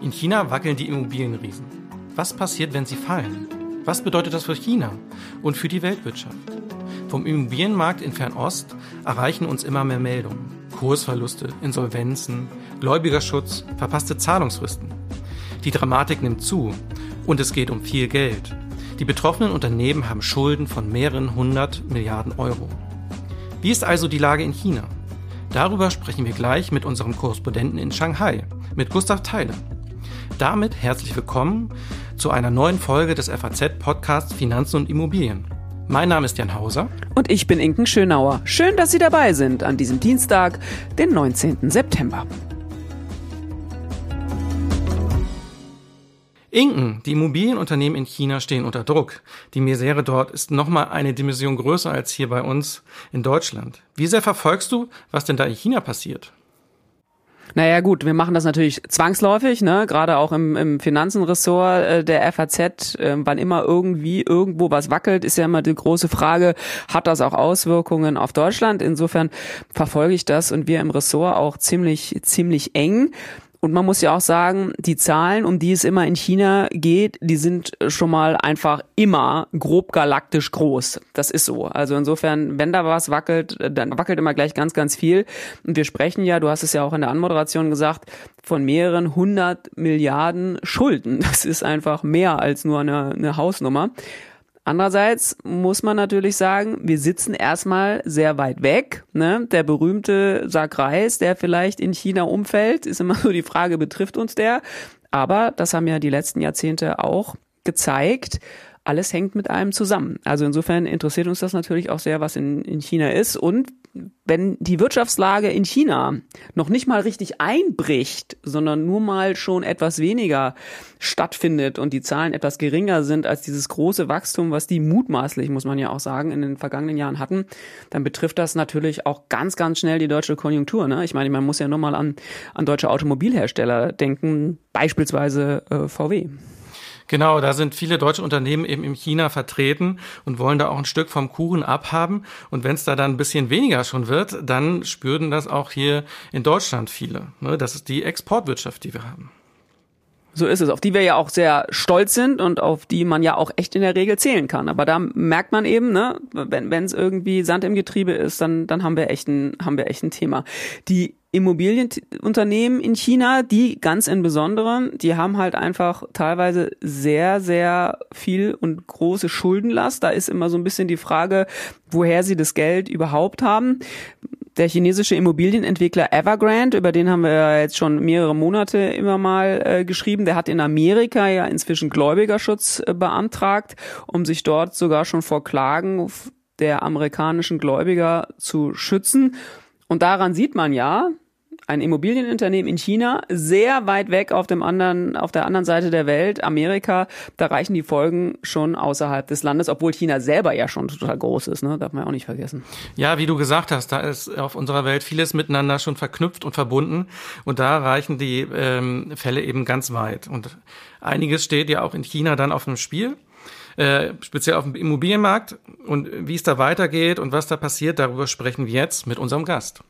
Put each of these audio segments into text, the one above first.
In China wackeln die Immobilienriesen. Was passiert, wenn sie fallen? Was bedeutet das für China und für die Weltwirtschaft? Vom Immobilienmarkt in Fernost erreichen uns immer mehr Meldungen. Kursverluste, Insolvenzen, Gläubigerschutz, verpasste Zahlungsfristen. Die Dramatik nimmt zu und es geht um viel Geld. Die betroffenen Unternehmen haben Schulden von mehreren hundert Milliarden Euro. Wie ist also die Lage in China? Darüber sprechen wir gleich mit unserem Korrespondenten in Shanghai, mit Gustav Theiler. Damit herzlich willkommen zu einer neuen Folge des FAZ-Podcasts Finanzen und Immobilien. Mein Name ist Jan Hauser. Und ich bin Inken Schönauer. Schön, dass Sie dabei sind an diesem Dienstag, den 19. September. Inken, die Immobilienunternehmen in China stehen unter Druck. Die Misere dort ist nochmal eine Dimension größer als hier bei uns in Deutschland. Wie sehr verfolgst du, was denn da in China passiert? Naja gut, wir machen das natürlich zwangsläufig, ne? gerade auch im, im Finanzenressort äh, der FAZ, äh, wann immer irgendwie irgendwo was wackelt, ist ja immer die große Frage, hat das auch Auswirkungen auf Deutschland? Insofern verfolge ich das und wir im Ressort auch ziemlich, ziemlich eng. Und man muss ja auch sagen, die Zahlen, um die es immer in China geht, die sind schon mal einfach immer grob galaktisch groß. Das ist so. Also insofern, wenn da was wackelt, dann wackelt immer gleich ganz, ganz viel. Und wir sprechen ja, du hast es ja auch in der Anmoderation gesagt, von mehreren hundert Milliarden Schulden. Das ist einfach mehr als nur eine, eine Hausnummer. Andererseits muss man natürlich sagen, wir sitzen erstmal sehr weit weg. Ne? Der berühmte Sackreis, der vielleicht in China umfällt, ist immer so die Frage, betrifft uns der? Aber das haben ja die letzten Jahrzehnte auch gezeigt alles hängt mit einem zusammen. Also insofern interessiert uns das natürlich auch sehr, was in, in China ist. Und wenn die Wirtschaftslage in China noch nicht mal richtig einbricht, sondern nur mal schon etwas weniger stattfindet und die Zahlen etwas geringer sind als dieses große Wachstum, was die mutmaßlich, muss man ja auch sagen, in den vergangenen Jahren hatten, dann betrifft das natürlich auch ganz, ganz schnell die deutsche Konjunktur. Ne? Ich meine, man muss ja nur mal an, an deutsche Automobilhersteller denken, beispielsweise äh, VW. Genau, da sind viele deutsche Unternehmen eben in China vertreten und wollen da auch ein Stück vom Kuchen abhaben. Und wenn es da dann ein bisschen weniger schon wird, dann spüren das auch hier in Deutschland viele. Ne, das ist die Exportwirtschaft, die wir haben. So ist es, auf die wir ja auch sehr stolz sind und auf die man ja auch echt in der Regel zählen kann. Aber da merkt man eben, ne, wenn es irgendwie Sand im Getriebe ist, dann, dann haben wir echt ein, haben wir echt ein Thema. Die Immobilienunternehmen in China, die ganz in Besonderen, die haben halt einfach teilweise sehr, sehr viel und große Schuldenlast. Da ist immer so ein bisschen die Frage, woher sie das Geld überhaupt haben. Der chinesische Immobilienentwickler Evergrande, über den haben wir jetzt schon mehrere Monate immer mal äh, geschrieben, der hat in Amerika ja inzwischen Gläubigerschutz äh, beantragt, um sich dort sogar schon vor Klagen der amerikanischen Gläubiger zu schützen. Und daran sieht man ja, ein Immobilienunternehmen in China, sehr weit weg auf dem anderen, auf der anderen Seite der Welt, Amerika, da reichen die Folgen schon außerhalb des Landes, obwohl China selber ja schon total groß ist, ne? darf man ja auch nicht vergessen. Ja, wie du gesagt hast, da ist auf unserer Welt vieles miteinander schon verknüpft und verbunden und da reichen die ähm, Fälle eben ganz weit. Und einiges steht ja auch in China dann auf dem Spiel. Äh, speziell auf dem Immobilienmarkt und wie es da weitergeht und was da passiert, darüber sprechen wir jetzt mit unserem Gast.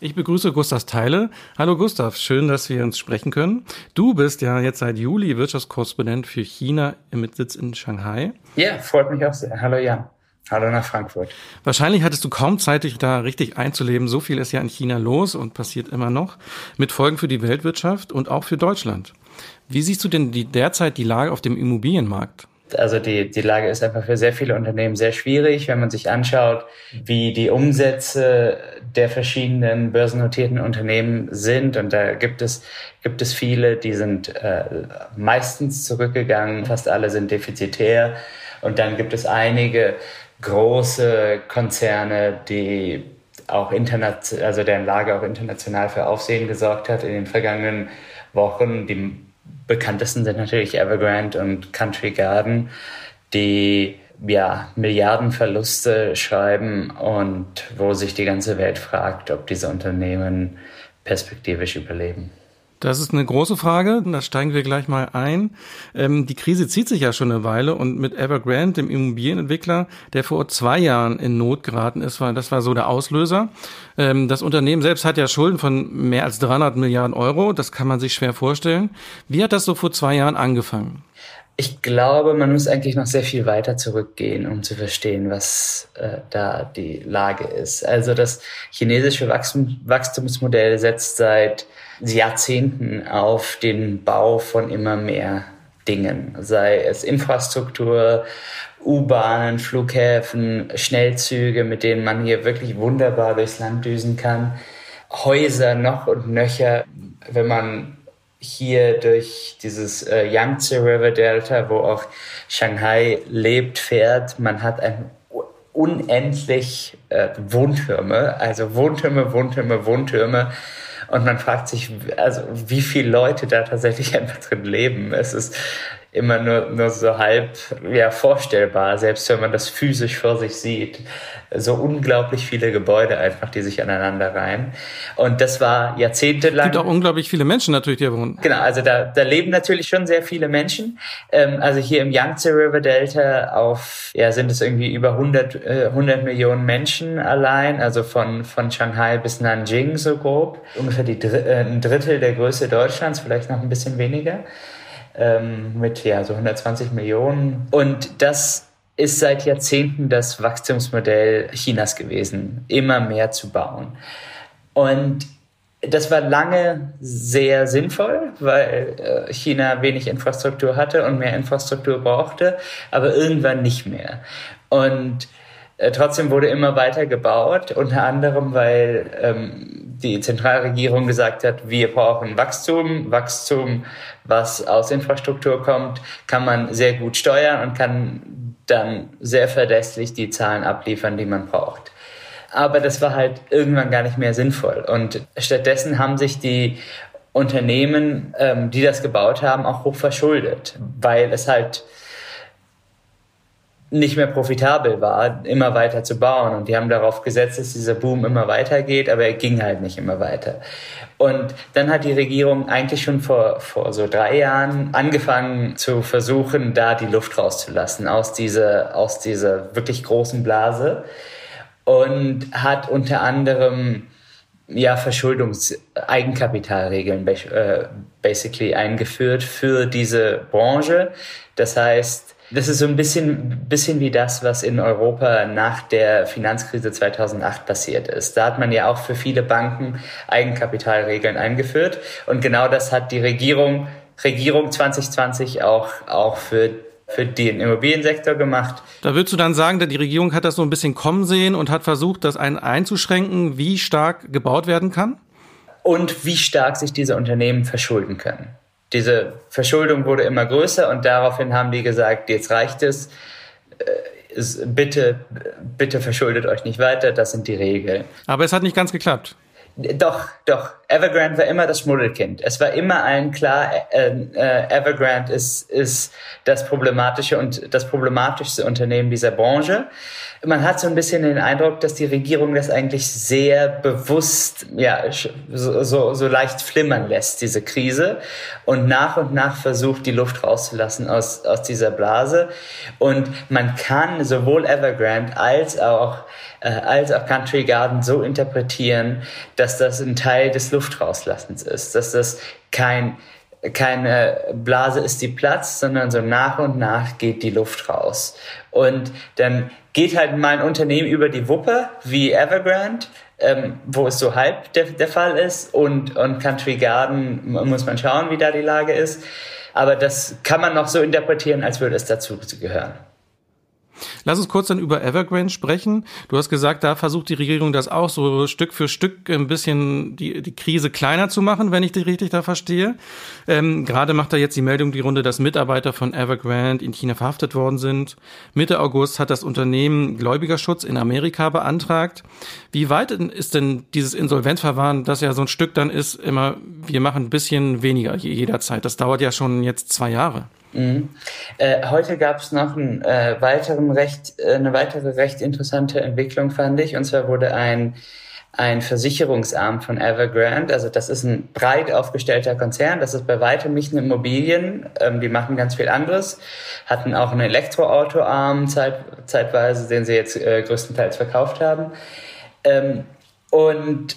Ich begrüße Gustav Teile. Hallo Gustav, schön, dass wir uns sprechen können. Du bist ja jetzt seit Juli Wirtschaftskorrespondent für China mit Sitz in Shanghai. Ja, freut mich auch sehr. Hallo Jan. Hallo nach Frankfurt. Wahrscheinlich hattest du kaum Zeit, dich da richtig einzuleben. So viel ist ja in China los und passiert immer noch. Mit Folgen für die Weltwirtschaft und auch für Deutschland. Wie siehst du denn die, derzeit die Lage auf dem Immobilienmarkt? Also die, die Lage ist einfach für sehr viele Unternehmen sehr schwierig, wenn man sich anschaut, wie die Umsätze der verschiedenen börsennotierten Unternehmen sind. Und da gibt es, gibt es viele, die sind äh, meistens zurückgegangen, fast alle sind defizitär. Und dann gibt es einige große Konzerne, die auch international, also deren Lage auch international für Aufsehen gesorgt hat in den vergangenen Wochen. Die bekanntesten sind natürlich Evergrande und Country Garden, die ja, Milliardenverluste schreiben und wo sich die ganze Welt fragt, ob diese Unternehmen perspektivisch überleben. Das ist eine große Frage, da steigen wir gleich mal ein. Ähm, die Krise zieht sich ja schon eine Weile und mit Evergrande, dem Immobilienentwickler, der vor zwei Jahren in Not geraten ist, war, das war so der Auslöser. Ähm, das Unternehmen selbst hat ja Schulden von mehr als 300 Milliarden Euro, das kann man sich schwer vorstellen. Wie hat das so vor zwei Jahren angefangen? Ich glaube, man muss eigentlich noch sehr viel weiter zurückgehen, um zu verstehen, was äh, da die Lage ist. Also das chinesische Wachstum, Wachstumsmodell setzt seit Jahrzehnten auf den Bau von immer mehr Dingen, sei es Infrastruktur, U-Bahnen, Flughäfen, Schnellzüge, mit denen man hier wirklich wunderbar durchs Land düsen kann, Häuser noch und nöcher, wenn man hier durch dieses äh, Yangtze River Delta, wo auch Shanghai lebt, fährt. Man hat ein unendlich äh, Wohntürme, also Wohntürme, Wohntürme, Wohntürme. Und man fragt sich, also wie viele Leute da tatsächlich einfach drin leben. Es ist immer nur, nur so halb ja, vorstellbar, selbst wenn man das physisch vor sich sieht so unglaublich viele Gebäude einfach, die sich aneinander reihen. Und das war jahrzehntelang. Es gibt auch unglaublich viele Menschen natürlich, die hier wohnen. Genau, also da, da leben natürlich schon sehr viele Menschen. Ähm, also hier im Yangtze River Delta auf, ja, sind es irgendwie über 100, äh, 100 Millionen Menschen allein, also von, von Shanghai bis Nanjing so grob. Ungefähr die, äh, ein Drittel der Größe Deutschlands, vielleicht noch ein bisschen weniger. Ähm, mit ja so 120 Millionen. Und das ist seit Jahrzehnten das Wachstumsmodell Chinas gewesen, immer mehr zu bauen. Und das war lange sehr sinnvoll, weil äh, China wenig Infrastruktur hatte und mehr Infrastruktur brauchte, aber irgendwann nicht mehr. Und äh, trotzdem wurde immer weiter gebaut, unter anderem, weil ähm, die Zentralregierung gesagt hat, wir brauchen Wachstum. Wachstum, was aus Infrastruktur kommt, kann man sehr gut steuern und kann dann sehr verlässlich die Zahlen abliefern, die man braucht. Aber das war halt irgendwann gar nicht mehr sinnvoll. Und stattdessen haben sich die Unternehmen, ähm, die das gebaut haben, auch hoch verschuldet, weil es halt nicht mehr profitabel war, immer weiter zu bauen. Und die haben darauf gesetzt, dass dieser Boom immer weitergeht, aber er ging halt nicht immer weiter. Und dann hat die Regierung eigentlich schon vor, vor so drei Jahren angefangen zu versuchen, da die Luft rauszulassen aus dieser, aus dieser wirklich großen Blase und hat unter anderem ja, Verschuldungs-Eigenkapitalregeln äh, basically eingeführt für diese Branche. Das heißt, das ist so ein bisschen, bisschen wie das, was in Europa nach der Finanzkrise 2008 passiert ist. Da hat man ja auch für viele Banken Eigenkapitalregeln eingeführt. Und genau das hat die Regierung, Regierung 2020 auch, auch für für den Immobiliensektor gemacht. Da würdest du dann sagen, die Regierung hat das so ein bisschen kommen sehen und hat versucht, das einen einzuschränken, wie stark gebaut werden kann? Und wie stark sich diese Unternehmen verschulden können diese Verschuldung wurde immer größer und daraufhin haben die gesagt, jetzt reicht es. Äh, bitte, bitte verschuldet euch nicht weiter, das sind die Regeln. Aber es hat nicht ganz geklappt. Doch, doch. Evergrande war immer das Schmuddelkind. Es war immer allen klar, äh, äh, Evergrande ist, ist das problematische und das problematischste Unternehmen dieser Branche. Man hat so ein bisschen den Eindruck, dass die Regierung das eigentlich sehr bewusst, ja, so, so, so leicht flimmern lässt, diese Krise, und nach und nach versucht, die Luft rauszulassen aus, aus dieser Blase. Und man kann sowohl Evergrande als auch äh, als auch Country Garden so interpretieren, dass das ein Teil des Luftrauslassens ist, dass das kein keine Blase ist, die platzt, sondern so nach und nach geht die Luft raus. Und dann geht halt mein Unternehmen über die Wuppe, wie Evergrande, ähm, wo es so halb der, der Fall ist. Und, und Country Garden muss man schauen, wie da die Lage ist. Aber das kann man noch so interpretieren, als würde es dazu gehören. Lass uns kurz dann über Evergrande sprechen. Du hast gesagt, da versucht die Regierung das auch so Stück für Stück ein bisschen die, die Krise kleiner zu machen, wenn ich die richtig da verstehe. Ähm, Gerade macht da jetzt die Meldung die Runde, dass Mitarbeiter von Evergrande in China verhaftet worden sind. Mitte August hat das Unternehmen Gläubigerschutz in Amerika beantragt. Wie weit ist denn dieses Insolvenzverfahren, das ja so ein Stück dann ist, immer, wir machen ein bisschen weniger jederzeit? Das dauert ja schon jetzt zwei Jahre. Mhm. Äh, heute gab es noch einen, äh, weiteren recht, äh, eine weitere recht interessante Entwicklung, fand ich. Und zwar wurde ein, ein Versicherungsarm von Evergrande. Also das ist ein breit aufgestellter Konzern. Das ist bei weitem nicht eine Immobilien. Ähm, die machen ganz viel anderes. Hatten auch einen Elektroautoarm zeit, zeitweise, den sie jetzt äh, größtenteils verkauft haben. Ähm, und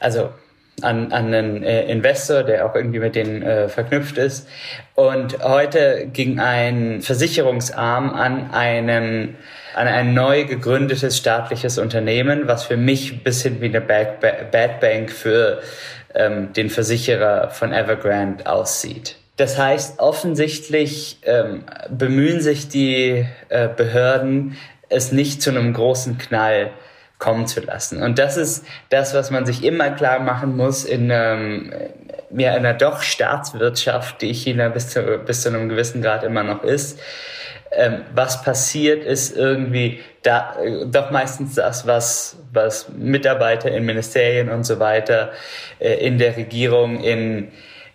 also an, an einen äh, Investor, der auch irgendwie mit denen äh, verknüpft ist. Und heute ging ein Versicherungsarm an einen an ein neu gegründetes staatliches Unternehmen, was für mich ein bisschen wie eine Bad, Bank für ähm, den Versicherer von Evergrande aussieht. Das heißt, offensichtlich ähm, bemühen sich die äh, Behörden, es nicht zu einem großen Knall kommen zu lassen. Und das ist das, was man sich immer klar machen muss in ähm, ja, einer doch Staatswirtschaft, die China bis zu, bis zu einem gewissen Grad immer noch ist ähm, was passiert, ist irgendwie da, äh, doch meistens das, was, was Mitarbeiter in Ministerien und so weiter äh, in der Regierung in,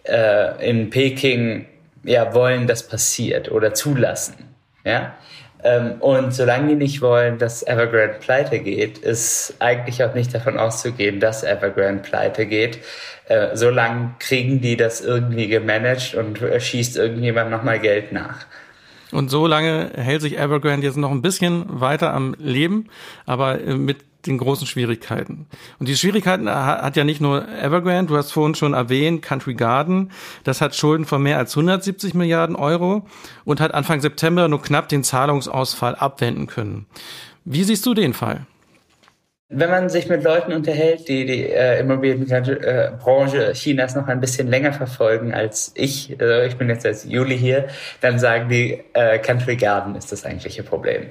äh, in Peking ja, wollen, dass passiert oder zulassen. Ja? Ähm, und solange die nicht wollen, dass Evergrande pleite geht, ist eigentlich auch nicht davon auszugehen, dass Evergrande pleite geht. Äh, solange kriegen die das irgendwie gemanagt und schießt irgendjemand nochmal Geld nach. Und so lange hält sich Evergrande jetzt noch ein bisschen weiter am Leben, aber äh, mit den großen Schwierigkeiten. Und die Schwierigkeiten hat ja nicht nur Evergrande, du hast vorhin schon erwähnt, Country Garden, das hat Schulden von mehr als 170 Milliarden Euro und hat Anfang September nur knapp den Zahlungsausfall abwenden können. Wie siehst du den Fall? Wenn man sich mit Leuten unterhält, die die äh, Immobilienbranche äh, Chinas noch ein bisschen länger verfolgen als ich, also ich bin jetzt als Juli hier, dann sagen die, äh, Country Garden ist das eigentliche Problem.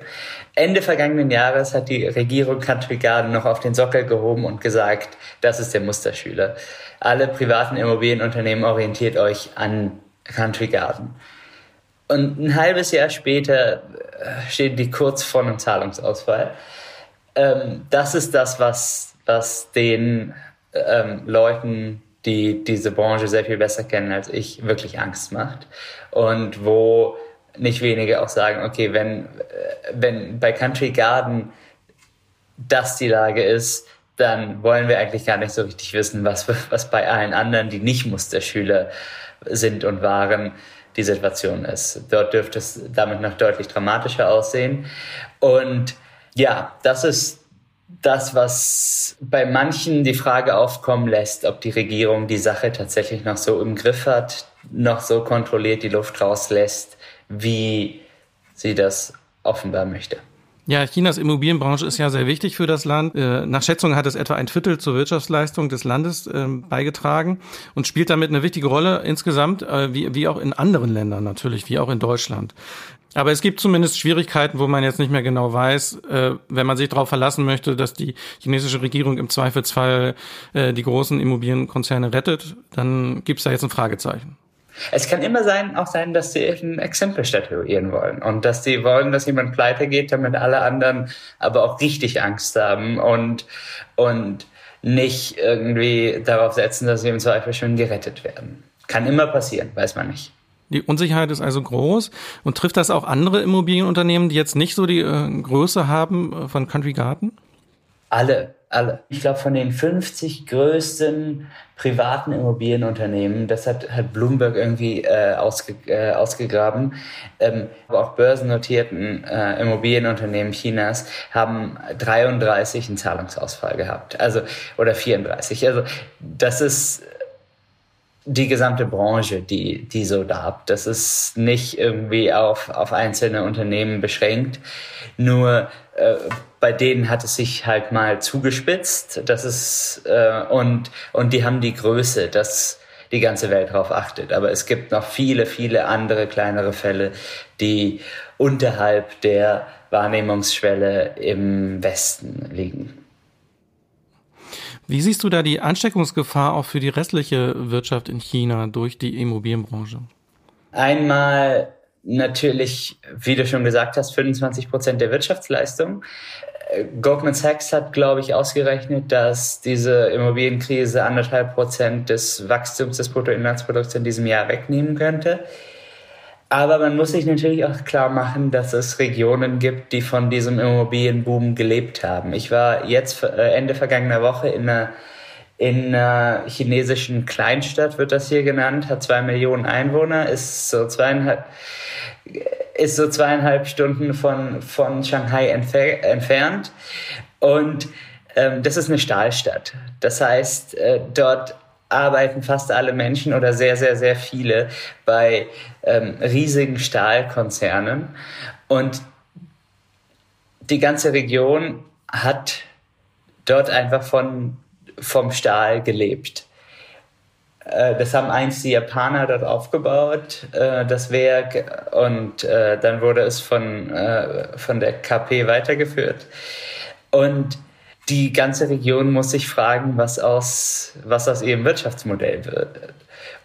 Ende vergangenen Jahres hat die Regierung Country Garden noch auf den Sockel gehoben und gesagt, das ist der Musterschüler. Alle privaten Immobilienunternehmen orientiert euch an Country Garden. Und ein halbes Jahr später äh, stehen die kurz vor einem Zahlungsausfall ähm, das ist das, was, was den ähm, Leuten, die diese Branche sehr viel besser kennen als ich, wirklich Angst macht. Und wo nicht wenige auch sagen, okay, wenn, äh, wenn bei Country Garden das die Lage ist, dann wollen wir eigentlich gar nicht so richtig wissen, was, was bei allen anderen, die nicht Musterschüler sind und waren, die Situation ist. Dort dürfte es damit noch deutlich dramatischer aussehen. Und ja, das ist das, was bei manchen die Frage aufkommen lässt, ob die Regierung die Sache tatsächlich noch so im Griff hat, noch so kontrolliert die Luft rauslässt, wie sie das offenbar möchte. Ja, Chinas Immobilienbranche ist ja sehr wichtig für das Land. Äh, nach Schätzungen hat es etwa ein Viertel zur Wirtschaftsleistung des Landes ähm, beigetragen und spielt damit eine wichtige Rolle insgesamt, äh, wie, wie auch in anderen Ländern natürlich, wie auch in Deutschland. Aber es gibt zumindest Schwierigkeiten, wo man jetzt nicht mehr genau weiß, äh, wenn man sich darauf verlassen möchte, dass die chinesische Regierung im Zweifelsfall äh, die großen Immobilienkonzerne rettet, dann gibt es da jetzt ein Fragezeichen. Es kann immer sein, auch sein, dass sie ein Exempel statuieren wollen und dass sie wollen, dass jemand pleite geht, damit alle anderen aber auch richtig Angst haben und, und nicht irgendwie darauf setzen, dass sie im Zweifel schon gerettet werden. Kann immer passieren, weiß man nicht. Die Unsicherheit ist also groß und trifft das auch andere Immobilienunternehmen, die jetzt nicht so die äh, Größe haben äh, von Country Garden? Alle, alle. Ich glaube, von den 50 größten privaten Immobilienunternehmen, das hat, hat Bloomberg irgendwie äh, ausge, äh, ausgegraben, ähm, aber auch börsennotierten äh, Immobilienunternehmen Chinas haben 33 einen Zahlungsausfall gehabt. Also, oder 34. Also, das ist die gesamte Branche, die, die so darb. Das ist nicht irgendwie auf, auf einzelne Unternehmen beschränkt. Nur äh, bei denen hat es sich halt mal zugespitzt. Das ist äh, und und die haben die Größe, dass die ganze Welt darauf achtet. Aber es gibt noch viele, viele andere kleinere Fälle, die unterhalb der Wahrnehmungsschwelle im Westen liegen. Wie siehst du da die Ansteckungsgefahr auch für die restliche Wirtschaft in China durch die Immobilienbranche? Einmal natürlich, wie du schon gesagt hast, 25 Prozent der Wirtschaftsleistung. Goldman Sachs hat, glaube ich, ausgerechnet, dass diese Immobilienkrise anderthalb Prozent des Wachstums des Bruttoinlandsprodukts in diesem Jahr wegnehmen könnte. Aber man muss sich natürlich auch klar machen, dass es Regionen gibt, die von diesem Immobilienboom gelebt haben. Ich war jetzt äh, Ende vergangener Woche in einer, in einer chinesischen Kleinstadt, wird das hier genannt, hat zwei Millionen Einwohner, ist so zweieinhalb, ist so zweieinhalb Stunden von, von Shanghai entfer entfernt. Und ähm, das ist eine Stahlstadt. Das heißt, äh, dort arbeiten fast alle Menschen oder sehr, sehr, sehr viele bei ähm, riesigen Stahlkonzernen. Und die ganze Region hat dort einfach von, vom Stahl gelebt. Äh, das haben einst die Japaner dort aufgebaut, äh, das Werk, und äh, dann wurde es von, von der KP weitergeführt. Und die ganze Region muss sich fragen, was aus, was aus ihrem Wirtschaftsmodell wird.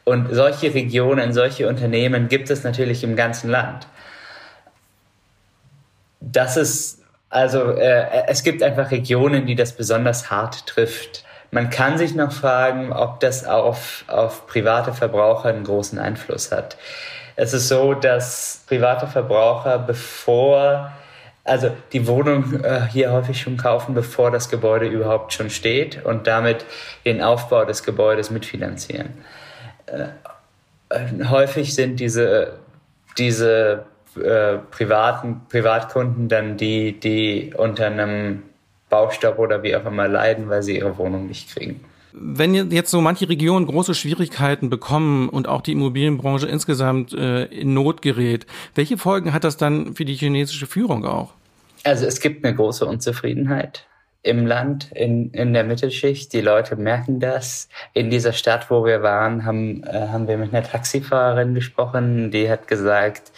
Und solche Regionen, solche Unternehmen gibt es natürlich im ganzen Land. Das ist, also äh, es gibt einfach Regionen, die das besonders hart trifft. Man kann sich noch fragen, ob das auf, auf private Verbraucher einen großen Einfluss hat. Es ist so, dass private Verbraucher, bevor also die Wohnung äh, hier häufig schon kaufen, bevor das Gebäude überhaupt schon steht und damit den Aufbau des Gebäudes mitfinanzieren. Äh, häufig sind diese, diese äh, privaten Privatkunden dann die, die unter einem Baustopp oder wie auch immer leiden, weil sie ihre Wohnung nicht kriegen. Wenn jetzt so manche Regionen große Schwierigkeiten bekommen und auch die Immobilienbranche insgesamt äh, in Not gerät, welche Folgen hat das dann für die chinesische Führung auch? Also es gibt eine große Unzufriedenheit im Land, in, in der Mittelschicht. Die Leute merken das. In dieser Stadt, wo wir waren, haben, äh, haben wir mit einer Taxifahrerin gesprochen, die hat gesagt,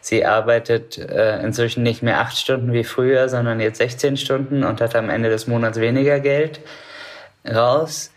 sie arbeitet äh, inzwischen nicht mehr acht Stunden wie früher, sondern jetzt 16 Stunden und hat am Ende des Monats weniger Geld raus.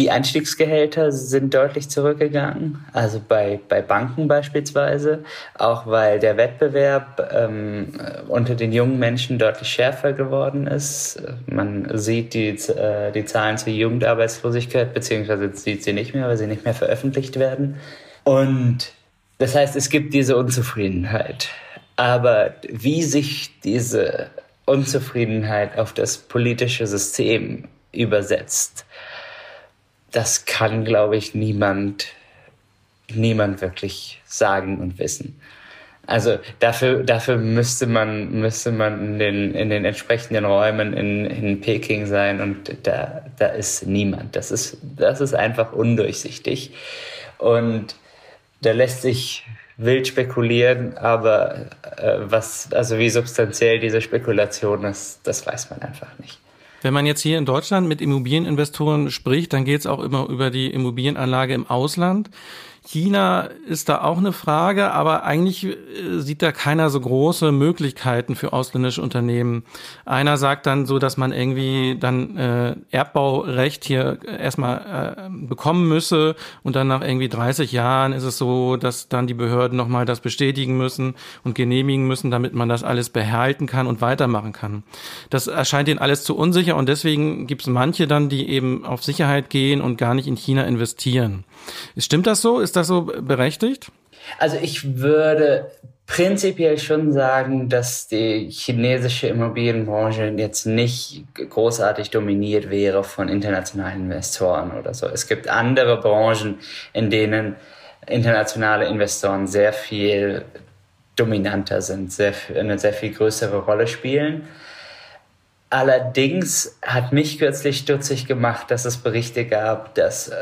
Die Einstiegsgehälter sind deutlich zurückgegangen, also bei, bei Banken beispielsweise, auch weil der Wettbewerb ähm, unter den jungen Menschen deutlich schärfer geworden ist. Man sieht die, äh, die Zahlen zur Jugendarbeitslosigkeit, beziehungsweise sieht sie nicht mehr, weil sie nicht mehr veröffentlicht werden. Und das heißt, es gibt diese Unzufriedenheit. Aber wie sich diese Unzufriedenheit auf das politische System übersetzt, das kann, glaube ich, niemand, niemand wirklich sagen und wissen. Also dafür, dafür müsste man, müsste man in den, in den entsprechenden Räumen in, in Peking sein und da, da ist niemand. Das ist, das ist einfach undurchsichtig. Und da lässt sich wild spekulieren, aber äh, was, also wie substanziell diese Spekulation ist, das weiß man einfach nicht. Wenn man jetzt hier in Deutschland mit Immobilieninvestoren spricht, dann geht es auch immer über die Immobilienanlage im Ausland. China ist da auch eine Frage, aber eigentlich äh, sieht da keiner so große Möglichkeiten für ausländische Unternehmen. Einer sagt dann so, dass man irgendwie dann äh, Erbbaurecht hier erstmal äh, bekommen müsse und dann nach irgendwie 30 Jahren ist es so, dass dann die Behörden nochmal das bestätigen müssen und genehmigen müssen, damit man das alles behalten kann und weitermachen kann. Das erscheint ihnen alles zu unsicher und deswegen gibt es manche dann, die eben auf Sicherheit gehen und gar nicht in China investieren. Stimmt das so? Ist das so berechtigt? Also ich würde prinzipiell schon sagen, dass die chinesische Immobilienbranche jetzt nicht großartig dominiert wäre von internationalen Investoren oder so. Es gibt andere Branchen, in denen internationale Investoren sehr viel dominanter sind, sehr, eine sehr viel größere Rolle spielen. Allerdings hat mich kürzlich stutzig gemacht, dass es Berichte gab, dass äh,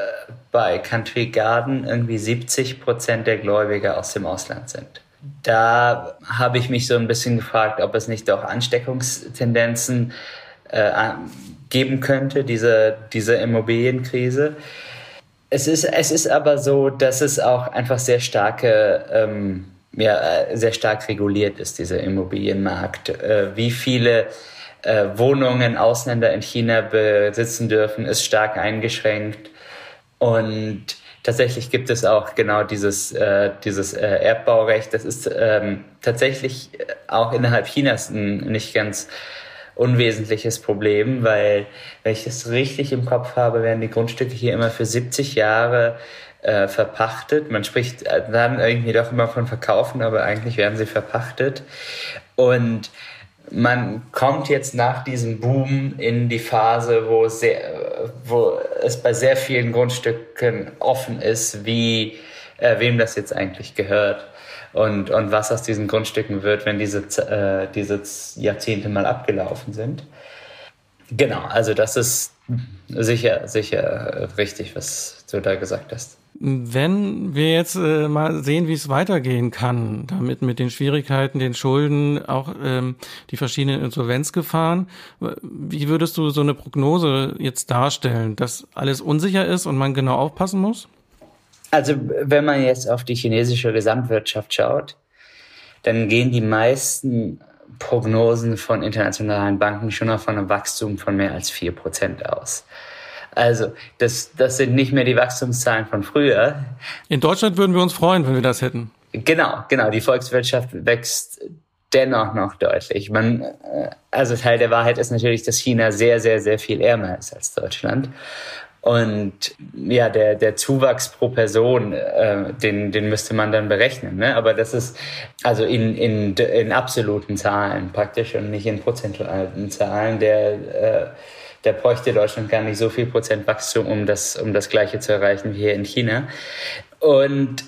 bei Country Garden irgendwie 70 Prozent der Gläubiger aus dem Ausland sind. Da habe ich mich so ein bisschen gefragt, ob es nicht auch Ansteckungstendenzen äh, geben könnte, diese, diese Immobilienkrise. Es ist, es ist aber so, dass es auch einfach sehr starke, ähm, ja, äh, sehr stark reguliert ist, dieser Immobilienmarkt. Äh, wie viele äh, Wohnungen Ausländer in China besitzen dürfen, ist stark eingeschränkt. Und tatsächlich gibt es auch genau dieses, äh, dieses äh, Erbbaurecht. Das ist ähm, tatsächlich auch innerhalb Chinas ein nicht ganz unwesentliches Problem, weil, wenn ich es richtig im Kopf habe, werden die Grundstücke hier immer für 70 Jahre äh, verpachtet. Man spricht dann irgendwie doch immer von Verkaufen, aber eigentlich werden sie verpachtet. Und man kommt jetzt nach diesem Boom in die Phase, wo, sehr, wo es bei sehr vielen Grundstücken offen ist, wie, äh, wem das jetzt eigentlich gehört und, und was aus diesen Grundstücken wird, wenn diese, äh, diese Jahrzehnte mal abgelaufen sind. Genau, also das ist sicher, sicher richtig, was du da gesagt hast. Wenn wir jetzt äh, mal sehen, wie es weitergehen kann, damit mit den Schwierigkeiten, den Schulden, auch ähm, die verschiedenen Insolvenzgefahren, wie würdest du so eine Prognose jetzt darstellen, dass alles unsicher ist und man genau aufpassen muss? Also wenn man jetzt auf die chinesische Gesamtwirtschaft schaut, dann gehen die meisten Prognosen von internationalen Banken schon noch von einem Wachstum von mehr als vier Prozent aus. Also das, das sind nicht mehr die Wachstumszahlen von früher. In Deutschland würden wir uns freuen, wenn wir das hätten. Genau, genau. Die Volkswirtschaft wächst dennoch noch deutlich. Man, äh, also Teil der Wahrheit ist natürlich, dass China sehr, sehr, sehr viel ärmer ist als Deutschland. Und ja, der, der Zuwachs pro Person, äh, den, den müsste man dann berechnen. Ne? Aber das ist also in, in, in absoluten Zahlen praktisch und nicht in prozentualen Zahlen. Der, äh, der bräuchte Deutschland gar nicht so viel Prozent Wachstum, um das, um das Gleiche zu erreichen wie hier in China. Und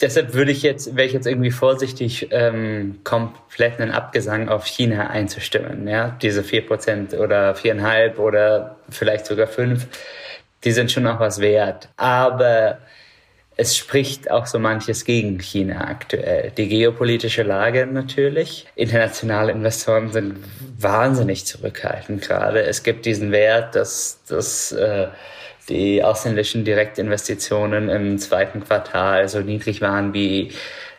deshalb würde ich jetzt, wäre ich jetzt irgendwie vorsichtig, ähm, komplett einen Abgesang auf China einzustimmen. Ja, diese vier Prozent oder viereinhalb oder vielleicht sogar fünf die sind schon auch was wert. Aber es spricht auch so manches gegen China aktuell. Die geopolitische Lage natürlich. Internationale Investoren sind wahnsinnig zurückhaltend gerade. Es gibt diesen Wert, dass, dass äh, die ausländischen Direktinvestitionen im zweiten Quartal so niedrig waren wie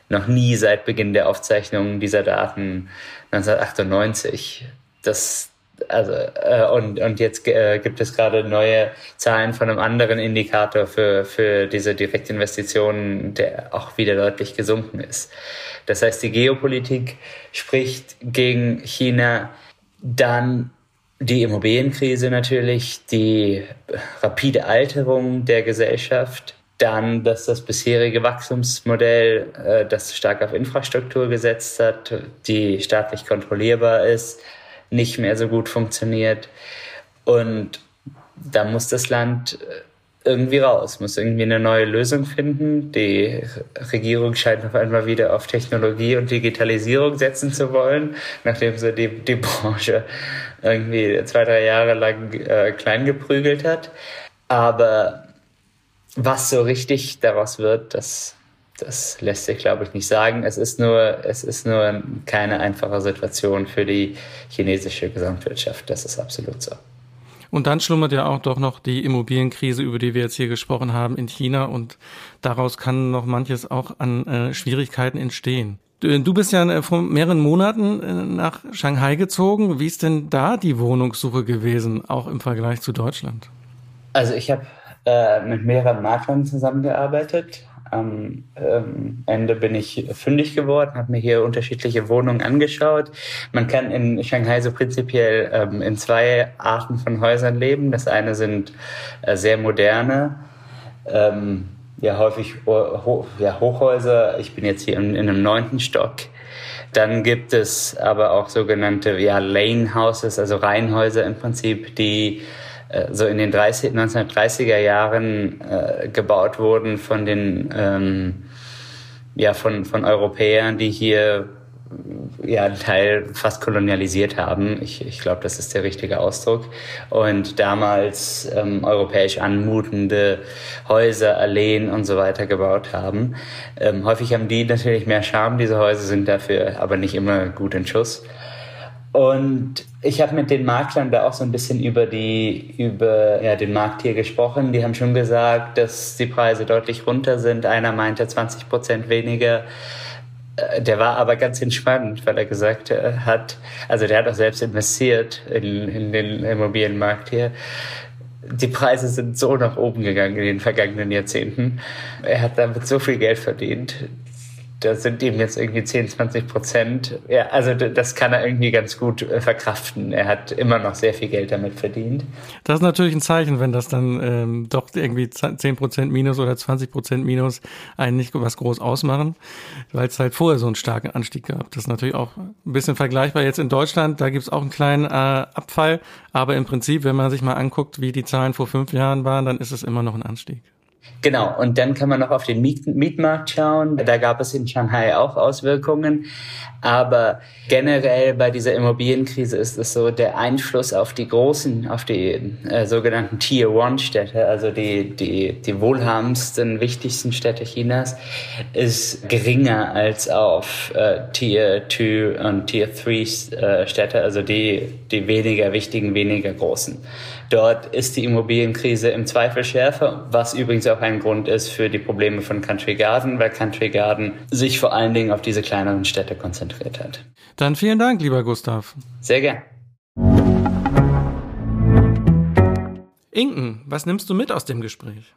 noch nie seit Beginn der Aufzeichnung dieser Daten 1998. Das, also äh, und und jetzt äh, gibt es gerade neue Zahlen von einem anderen Indikator für für diese Direktinvestitionen, der auch wieder deutlich gesunken ist. Das heißt, die Geopolitik spricht gegen China, dann die Immobilienkrise natürlich, die rapide Alterung der Gesellschaft, dann, dass das bisherige Wachstumsmodell, äh, das stark auf Infrastruktur gesetzt hat, die staatlich kontrollierbar ist, nicht mehr so gut funktioniert. Und da muss das Land äh, irgendwie raus, muss irgendwie eine neue Lösung finden. Die Regierung scheint auf einmal wieder auf Technologie und Digitalisierung setzen zu wollen, nachdem sie die, die Branche irgendwie zwei, drei Jahre lang äh, klein geprügelt hat. Aber was so richtig daraus wird, das das lässt sich, glaube ich, nicht sagen. Es ist nur, es ist nur keine einfache Situation für die chinesische Gesamtwirtschaft. Das ist absolut so. Und dann schlummert ja auch doch noch die Immobilienkrise, über die wir jetzt hier gesprochen haben, in China. Und daraus kann noch manches auch an äh, Schwierigkeiten entstehen. Du, bist ja äh, vor mehreren Monaten äh, nach Shanghai gezogen. Wie ist denn da die Wohnungssuche gewesen, auch im Vergleich zu Deutschland? Also ich habe äh, mit mehreren Maklern zusammengearbeitet am ähm, Ende bin ich fündig geworden, habe mir hier unterschiedliche Wohnungen angeschaut. Man kann in Shanghai so prinzipiell ähm, in zwei Arten von Häusern leben. Das eine sind äh, sehr moderne, ähm, ja häufig ho ja, Hochhäuser. Ich bin jetzt hier in, in einem neunten Stock. Dann gibt es aber auch sogenannte ja, Lane Houses, also Reihenhäuser im Prinzip, die äh, so in den 30, 1930er Jahren äh, gebaut wurden von den ähm, ja von von Europäern, die hier ja einen Teil fast kolonialisiert haben. Ich, ich glaube, das ist der richtige Ausdruck. Und damals ähm, europäisch anmutende Häuser, Alleen und so weiter gebaut haben. Ähm, häufig haben die natürlich mehr Charme, diese Häuser sind dafür aber nicht immer gut in Schuss. Und ich habe mit den Maklern da auch so ein bisschen über die über ja, den Markt hier gesprochen. Die haben schon gesagt, dass die Preise deutlich runter sind. Einer meinte 20 Prozent weniger. Äh, der war aber ganz entspannt, weil er gesagt hat, also der hat auch selbst investiert in, in den Immobilienmarkt hier. Die Preise sind so nach oben gegangen in den vergangenen Jahrzehnten. Er hat damit so viel Geld verdient das sind ihm jetzt irgendwie 10, 20 Prozent. Ja, also das kann er irgendwie ganz gut äh, verkraften. Er hat immer noch sehr viel Geld damit verdient. Das ist natürlich ein Zeichen, wenn das dann ähm, doch irgendwie 10 Prozent minus oder 20 Prozent minus einen nicht was groß ausmachen, weil es halt vorher so einen starken Anstieg gab. Das ist natürlich auch ein bisschen vergleichbar jetzt in Deutschland. Da gibt es auch einen kleinen äh, Abfall. Aber im Prinzip, wenn man sich mal anguckt, wie die Zahlen vor fünf Jahren waren, dann ist es immer noch ein Anstieg. Genau, und dann kann man noch auf den Miet Mietmarkt schauen. Da gab es in Shanghai auch Auswirkungen. Aber generell bei dieser Immobilienkrise ist es so, der Einfluss auf die großen, auf die äh, sogenannten Tier-One-Städte, also die, die, die wohlhabendsten, wichtigsten Städte Chinas, ist geringer als auf äh, Tier-2 und Tier-3-Städte, äh, also die, die weniger wichtigen, weniger großen. Dort ist die Immobilienkrise im Zweifel schärfer, was übrigens auch ein Grund ist für die Probleme von Country Garden, weil Country Garden sich vor allen Dingen auf diese kleineren Städte konzentriert hat. Dann vielen Dank, lieber Gustav. Sehr gern. Inken, was nimmst du mit aus dem Gespräch?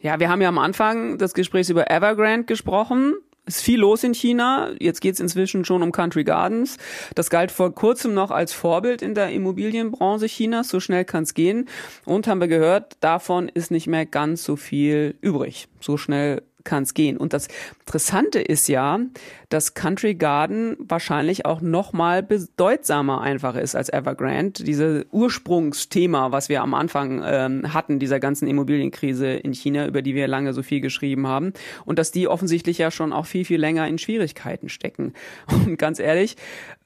Ja, wir haben ja am Anfang des Gesprächs über Evergrande gesprochen ist viel los in China. Jetzt geht's inzwischen schon um Country Gardens. Das galt vor kurzem noch als Vorbild in der Immobilienbranche Chinas. So schnell kann's gehen. Und haben wir gehört, davon ist nicht mehr ganz so viel übrig. So schnell kann es gehen. Und das Interessante ist ja, dass Country Garden wahrscheinlich auch noch mal bedeutsamer einfach ist als Evergrande. Diese Ursprungsthema, was wir am Anfang ähm, hatten, dieser ganzen Immobilienkrise in China, über die wir lange so viel geschrieben haben. Und dass die offensichtlich ja schon auch viel, viel länger in Schwierigkeiten stecken. Und ganz ehrlich,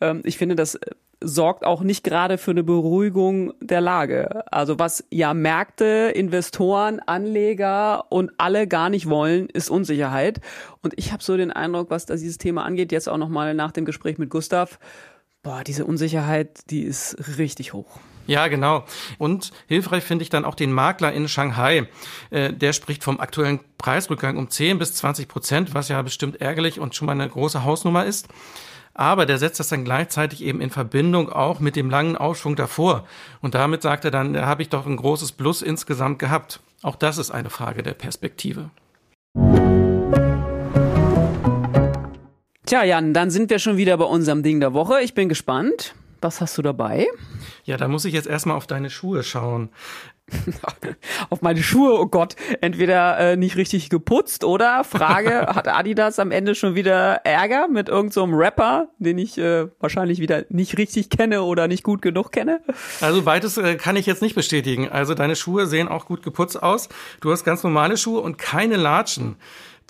ähm, ich finde das sorgt auch nicht gerade für eine Beruhigung der Lage. Also was ja Märkte, Investoren, Anleger und alle gar nicht wollen, ist Unsicherheit. Und ich habe so den Eindruck, was das dieses Thema angeht, jetzt auch nochmal nach dem Gespräch mit Gustav, boah, diese Unsicherheit, die ist richtig hoch. Ja, genau. Und hilfreich finde ich dann auch den Makler in Shanghai. Äh, der spricht vom aktuellen Preisrückgang um 10 bis 20 Prozent, was ja bestimmt ärgerlich und schon mal eine große Hausnummer ist aber der setzt das dann gleichzeitig eben in Verbindung auch mit dem langen Aufschwung davor. Und damit sagt er dann, da habe ich doch ein großes Plus insgesamt gehabt. Auch das ist eine Frage der Perspektive. Tja, Jan, dann sind wir schon wieder bei unserem Ding der Woche. Ich bin gespannt. Was hast du dabei? Ja, da muss ich jetzt erstmal auf deine Schuhe schauen. auf meine Schuhe, oh Gott, entweder äh, nicht richtig geputzt oder Frage, hat Adidas am Ende schon wieder Ärger mit irgendeinem so Rapper, den ich äh, wahrscheinlich wieder nicht richtig kenne oder nicht gut genug kenne? Also beides äh, kann ich jetzt nicht bestätigen. Also deine Schuhe sehen auch gut geputzt aus. Du hast ganz normale Schuhe und keine Latschen,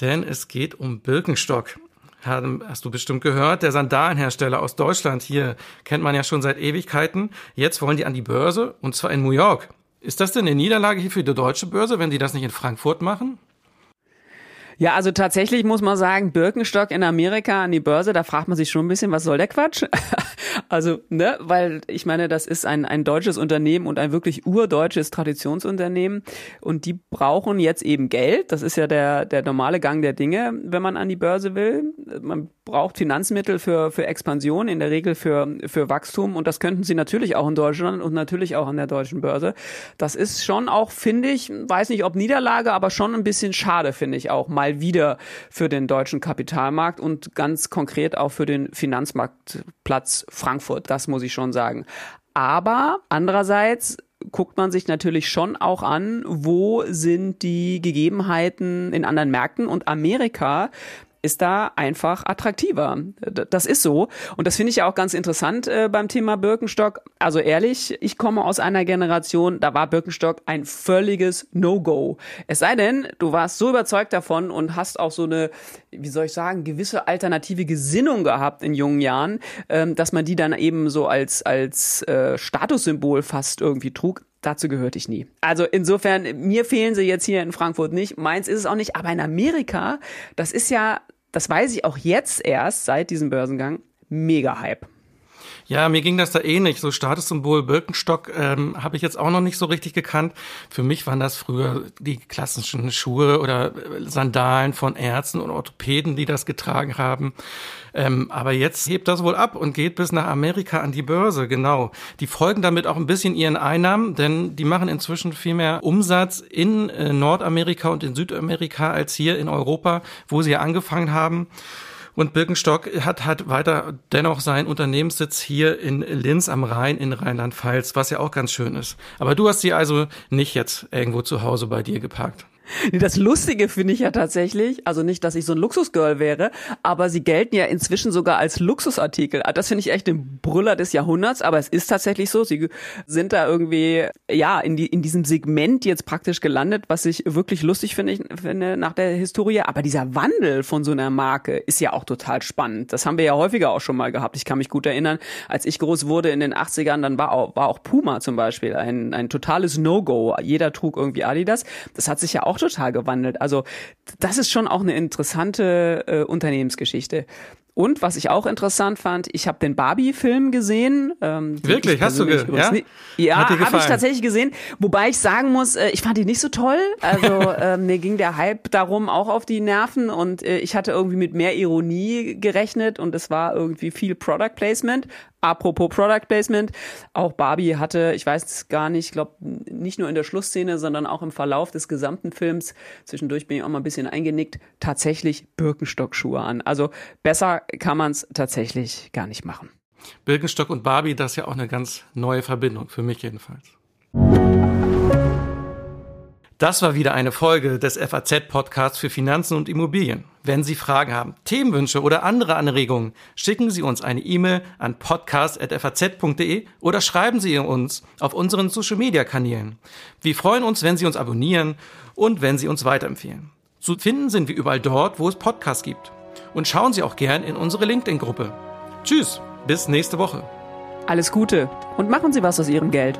denn es geht um Birkenstock hast du bestimmt gehört, der Sandalenhersteller aus Deutschland hier kennt man ja schon seit Ewigkeiten. Jetzt wollen die an die Börse und zwar in New York. Ist das denn eine Niederlage hier für die deutsche Börse, wenn die das nicht in Frankfurt machen? Ja, also tatsächlich muss man sagen, Birkenstock in Amerika an die Börse, da fragt man sich schon ein bisschen, was soll der Quatsch? also, ne, weil ich meine, das ist ein, ein deutsches Unternehmen und ein wirklich urdeutsches Traditionsunternehmen und die brauchen jetzt eben Geld. Das ist ja der, der normale Gang der Dinge, wenn man an die Börse will. Man braucht Finanzmittel für, für Expansion, in der Regel für, für Wachstum und das könnten sie natürlich auch in Deutschland und natürlich auch an der deutschen Börse. Das ist schon auch, finde ich, weiß nicht ob Niederlage, aber schon ein bisschen schade, finde ich auch, mal wieder für den deutschen Kapitalmarkt und ganz konkret auch für den Finanzmarktplatz Frankfurt. Das muss ich schon sagen. Aber andererseits guckt man sich natürlich schon auch an, wo sind die Gegebenheiten in anderen Märkten und Amerika ist da einfach attraktiver. Das ist so. Und das finde ich ja auch ganz interessant äh, beim Thema Birkenstock. Also ehrlich, ich komme aus einer Generation, da war Birkenstock ein völliges No-Go. Es sei denn, du warst so überzeugt davon und hast auch so eine, wie soll ich sagen, gewisse alternative Gesinnung gehabt in jungen Jahren, ähm, dass man die dann eben so als, als äh, Statussymbol fast irgendwie trug dazu gehörte ich nie. Also insofern, mir fehlen sie jetzt hier in Frankfurt nicht. Meins ist es auch nicht. Aber in Amerika, das ist ja das weiß ich auch jetzt erst seit diesem Börsengang, mega Hype. Ja, mir ging das da ähnlich. So Statussymbol Birkenstock ähm, habe ich jetzt auch noch nicht so richtig gekannt. Für mich waren das früher die klassischen Schuhe oder äh, Sandalen von Ärzten und Orthopäden, die das getragen haben. Ähm, aber jetzt hebt das wohl ab und geht bis nach Amerika an die Börse, genau. Die folgen damit auch ein bisschen ihren Einnahmen, denn die machen inzwischen viel mehr Umsatz in äh, Nordamerika und in Südamerika als hier in Europa, wo sie ja angefangen haben. Und Birkenstock hat, hat weiter dennoch seinen Unternehmenssitz hier in Linz am Rhein in Rheinland-Pfalz, was ja auch ganz schön ist. Aber du hast sie also nicht jetzt irgendwo zu Hause bei dir geparkt. Nee, das Lustige finde ich ja tatsächlich, also nicht, dass ich so ein Luxusgirl wäre, aber sie gelten ja inzwischen sogar als Luxusartikel. Ah, das finde ich echt den Brüller des Jahrhunderts, aber es ist tatsächlich so. Sie sind da irgendwie, ja, in, die, in diesem Segment jetzt praktisch gelandet, was ich wirklich lustig finde, finde nach der Historie. Aber dieser Wandel von so einer Marke ist ja auch total spannend. Das haben wir ja häufiger auch schon mal gehabt. Ich kann mich gut erinnern, als ich groß wurde in den 80ern, dann war auch, war auch Puma zum Beispiel ein, ein totales No-Go. Jeder trug irgendwie Adidas. Das hat sich ja auch auch total gewandelt. Also das ist schon auch eine interessante äh, Unternehmensgeschichte. Und was ich auch interessant fand, ich habe den Barbie-Film gesehen. Ähm, Wirklich? Hast du gesehen? Ja, ja habe ich tatsächlich gesehen. Wobei ich sagen muss, äh, ich fand die nicht so toll. Also äh, mir ging der Hype darum auch auf die Nerven und äh, ich hatte irgendwie mit mehr Ironie gerechnet und es war irgendwie viel Product Placement. Apropos Product Placement, auch Barbie hatte, ich weiß gar nicht, ich glaube nicht nur in der Schlussszene, sondern auch im Verlauf des gesamten Films, zwischendurch bin ich auch mal ein bisschen eingenickt, tatsächlich Birkenstock-Schuhe an. Also besser kann man es tatsächlich gar nicht machen. Birkenstock und Barbie, das ist ja auch eine ganz neue Verbindung, für mich jedenfalls. Das war wieder eine Folge des FAZ-Podcasts für Finanzen und Immobilien. Wenn Sie Fragen haben, Themenwünsche oder andere Anregungen, schicken Sie uns eine E-Mail an podcast.faz.de oder schreiben Sie uns auf unseren Social-Media-Kanälen. Wir freuen uns, wenn Sie uns abonnieren und wenn Sie uns weiterempfehlen. Zu finden sind wir überall dort, wo es Podcasts gibt. Und schauen Sie auch gern in unsere LinkedIn-Gruppe. Tschüss, bis nächste Woche. Alles Gute und machen Sie was aus Ihrem Geld.